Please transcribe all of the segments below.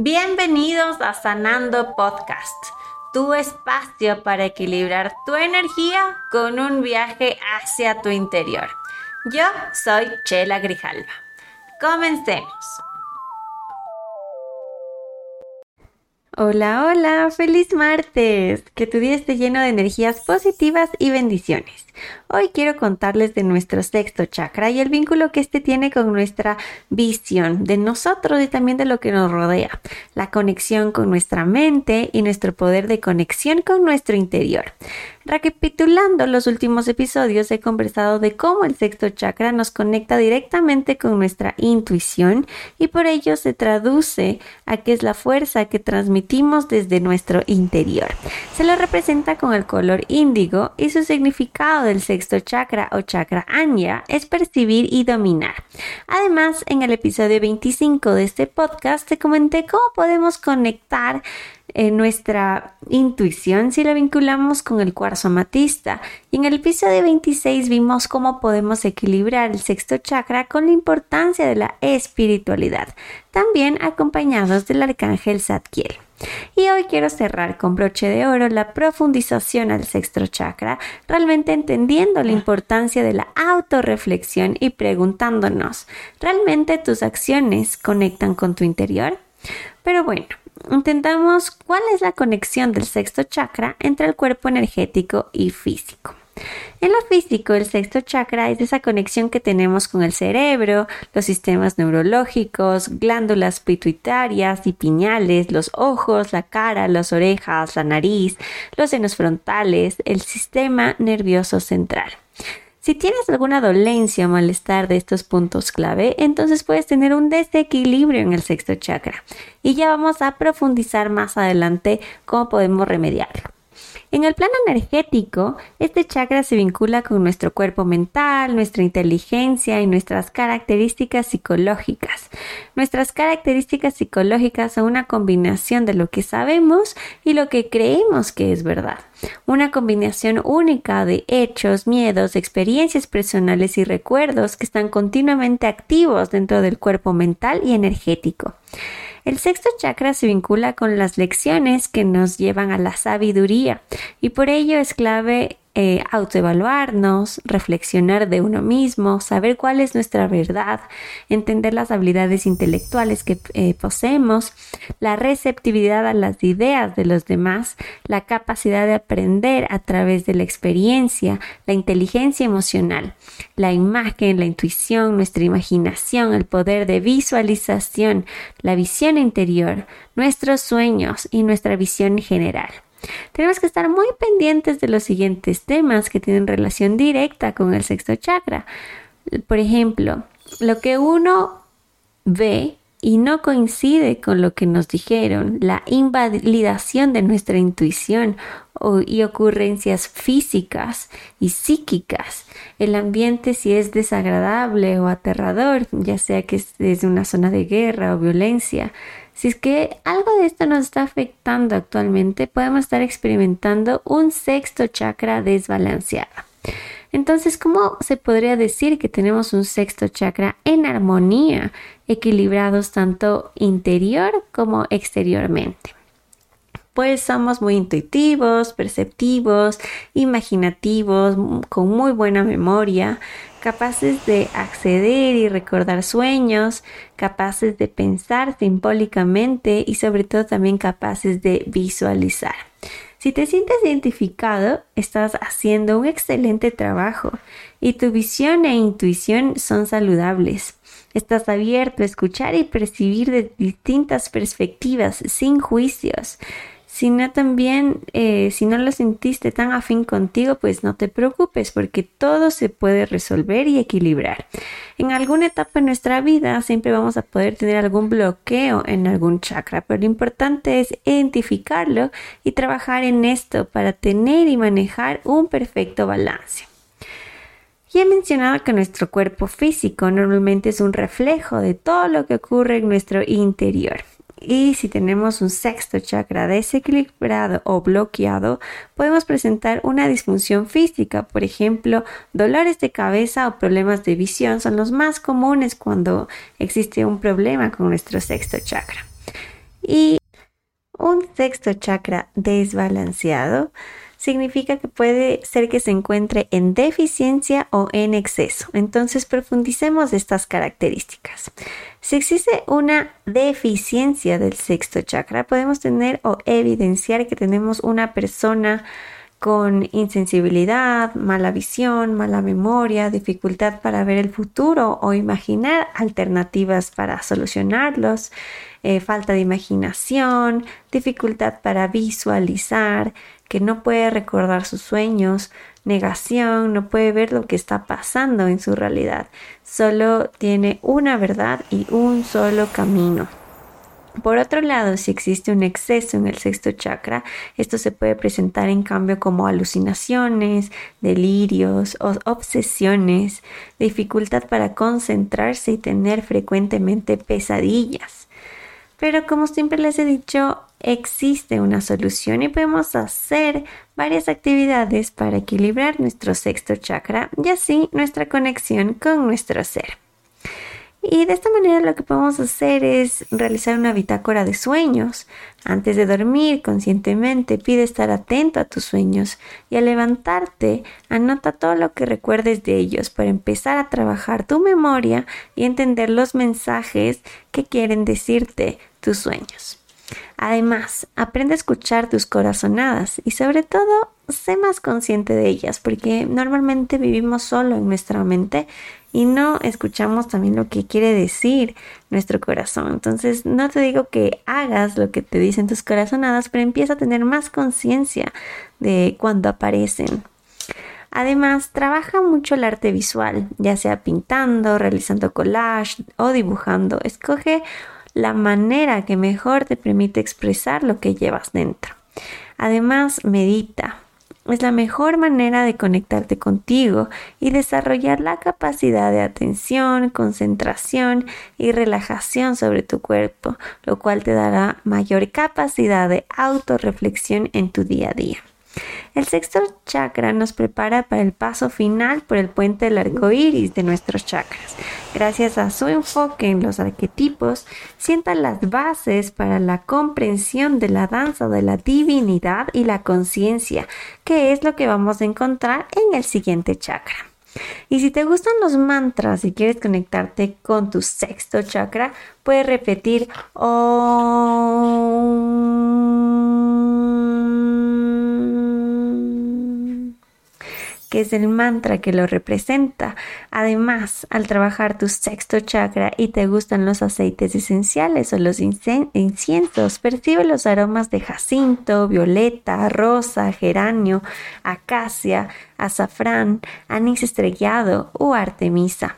Bienvenidos a Sanando Podcast, tu espacio para equilibrar tu energía con un viaje hacia tu interior. Yo soy Chela Grijalva. Comencemos. Hola, hola, feliz martes. Que tu día esté lleno de energías positivas y bendiciones. Hoy quiero contarles de nuestro sexto chakra y el vínculo que este tiene con nuestra visión de nosotros y también de lo que nos rodea, la conexión con nuestra mente y nuestro poder de conexión con nuestro interior. Recapitulando los últimos episodios, he conversado de cómo el sexto chakra nos conecta directamente con nuestra intuición y por ello se traduce a que es la fuerza que transmitimos desde nuestro interior. Se lo representa con el color índigo y su significado del sexto chakra o chakra Anya es percibir y dominar. Además, en el episodio 25 de este podcast te comenté cómo podemos conectar en nuestra intuición si la vinculamos con el cuarzo amatista. Y en el episodio 26 vimos cómo podemos equilibrar el sexto chakra con la importancia de la espiritualidad, también acompañados del arcángel Zadkiel. Y hoy quiero cerrar con broche de oro la profundización al sexto chakra, realmente entendiendo la importancia de la autorreflexión y preguntándonos, ¿realmente tus acciones conectan con tu interior? Pero bueno, intentamos cuál es la conexión del sexto chakra entre el cuerpo energético y físico. En lo físico, el sexto chakra es esa conexión que tenemos con el cerebro, los sistemas neurológicos, glándulas pituitarias y piñales, los ojos, la cara, las orejas, la nariz, los senos frontales, el sistema nervioso central. Si tienes alguna dolencia o malestar de estos puntos clave, entonces puedes tener un desequilibrio en el sexto chakra. Y ya vamos a profundizar más adelante cómo podemos remediarlo. En el plano energético, este chakra se vincula con nuestro cuerpo mental, nuestra inteligencia y nuestras características psicológicas. Nuestras características psicológicas son una combinación de lo que sabemos y lo que creemos que es verdad. Una combinación única de hechos, miedos, experiencias personales y recuerdos que están continuamente activos dentro del cuerpo mental y energético. El sexto chakra se vincula con las lecciones que nos llevan a la sabiduría y por ello es clave eh, autoevaluarnos, reflexionar de uno mismo, saber cuál es nuestra verdad, entender las habilidades intelectuales que eh, poseemos, la receptividad a las ideas de los demás, la capacidad de aprender a través de la experiencia, la inteligencia emocional, la imagen, la intuición, nuestra imaginación, el poder de visualización, la visión interior, nuestros sueños y nuestra visión general. Tenemos que estar muy pendientes de los siguientes temas que tienen relación directa con el sexto chakra. Por ejemplo, lo que uno ve y no coincide con lo que nos dijeron, la invalidación de nuestra intuición y ocurrencias físicas y psíquicas, el ambiente si es desagradable o aterrador, ya sea que es desde una zona de guerra o violencia, si es que algo de esto nos está afectando actualmente, podemos estar experimentando un sexto chakra desbalanceado. Entonces, ¿cómo se podría decir que tenemos un sexto chakra en armonía, equilibrados tanto interior como exteriormente? Pues somos muy intuitivos, perceptivos, imaginativos, con muy buena memoria, capaces de acceder y recordar sueños, capaces de pensar simbólicamente y sobre todo también capaces de visualizar. Si te sientes identificado, estás haciendo un excelente trabajo y tu visión e intuición son saludables. Estás abierto a escuchar y percibir de distintas perspectivas sin juicios sino también eh, si no lo sentiste tan afín contigo, pues no te preocupes porque todo se puede resolver y equilibrar. En alguna etapa de nuestra vida siempre vamos a poder tener algún bloqueo en algún chakra, pero lo importante es identificarlo y trabajar en esto para tener y manejar un perfecto balance. Y he mencionado que nuestro cuerpo físico normalmente es un reflejo de todo lo que ocurre en nuestro interior. Y si tenemos un sexto chakra desequilibrado o bloqueado, podemos presentar una disfunción física. Por ejemplo, dolores de cabeza o problemas de visión son los más comunes cuando existe un problema con nuestro sexto chakra. Y un sexto chakra desbalanceado significa que puede ser que se encuentre en deficiencia o en exceso. Entonces profundicemos estas características. Si existe una deficiencia del sexto chakra, podemos tener o evidenciar que tenemos una persona con insensibilidad, mala visión, mala memoria, dificultad para ver el futuro o imaginar alternativas para solucionarlos, eh, falta de imaginación, dificultad para visualizar, que no puede recordar sus sueños, negación, no puede ver lo que está pasando en su realidad, solo tiene una verdad y un solo camino. Por otro lado, si existe un exceso en el sexto chakra, esto se puede presentar en cambio como alucinaciones, delirios o obsesiones, dificultad para concentrarse y tener frecuentemente pesadillas. Pero como siempre les he dicho, existe una solución y podemos hacer varias actividades para equilibrar nuestro sexto chakra y así nuestra conexión con nuestro ser. Y de esta manera lo que podemos hacer es realizar una bitácora de sueños. Antes de dormir conscientemente pide estar atento a tus sueños y al levantarte anota todo lo que recuerdes de ellos para empezar a trabajar tu memoria y entender los mensajes que quieren decirte tus sueños. Además, aprende a escuchar tus corazonadas y sobre todo, sé más consciente de ellas porque normalmente vivimos solo en nuestra mente y no escuchamos también lo que quiere decir nuestro corazón. Entonces, no te digo que hagas lo que te dicen tus corazonadas, pero empieza a tener más conciencia de cuando aparecen. Además, trabaja mucho el arte visual, ya sea pintando, realizando collage o dibujando. Escoge la manera que mejor te permite expresar lo que llevas dentro. Además, medita. Es la mejor manera de conectarte contigo y desarrollar la capacidad de atención, concentración y relajación sobre tu cuerpo, lo cual te dará mayor capacidad de autorreflexión en tu día a día. El sexto chakra nos prepara para el paso final por el puente del arco iris de nuestros chakras. Gracias a su enfoque en los arquetipos, sienta las bases para la comprensión de la danza de la divinidad y la conciencia, que es lo que vamos a encontrar en el siguiente chakra. Y si te gustan los mantras y quieres conectarte con tu sexto chakra, puedes repetir que es el mantra que lo representa. Además, al trabajar tu sexto chakra y te gustan los aceites esenciales o los inciensos, percibe los aromas de jacinto, violeta, rosa, geranio, acacia, azafrán, anís estrellado o artemisa.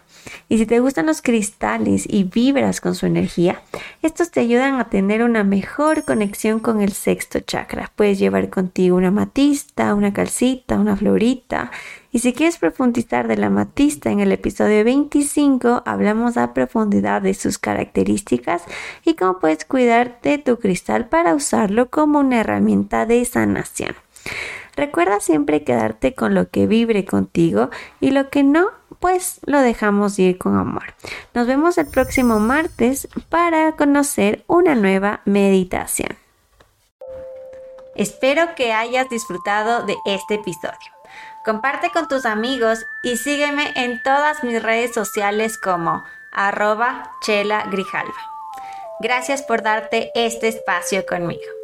Y si te gustan los cristales y vibras con su energía, estos te ayudan a tener una mejor conexión con el sexto chakra. Puedes llevar contigo una matista, una calcita, una florita. Y si quieres profundizar de la matista, en el episodio 25 hablamos a profundidad de sus características y cómo puedes cuidar de tu cristal para usarlo como una herramienta de sanación. Recuerda siempre quedarte con lo que vibre contigo y lo que no pues lo dejamos ir con amor. Nos vemos el próximo martes para conocer una nueva meditación. Espero que hayas disfrutado de este episodio. Comparte con tus amigos y sígueme en todas mis redes sociales como arroba chela grijalva. Gracias por darte este espacio conmigo.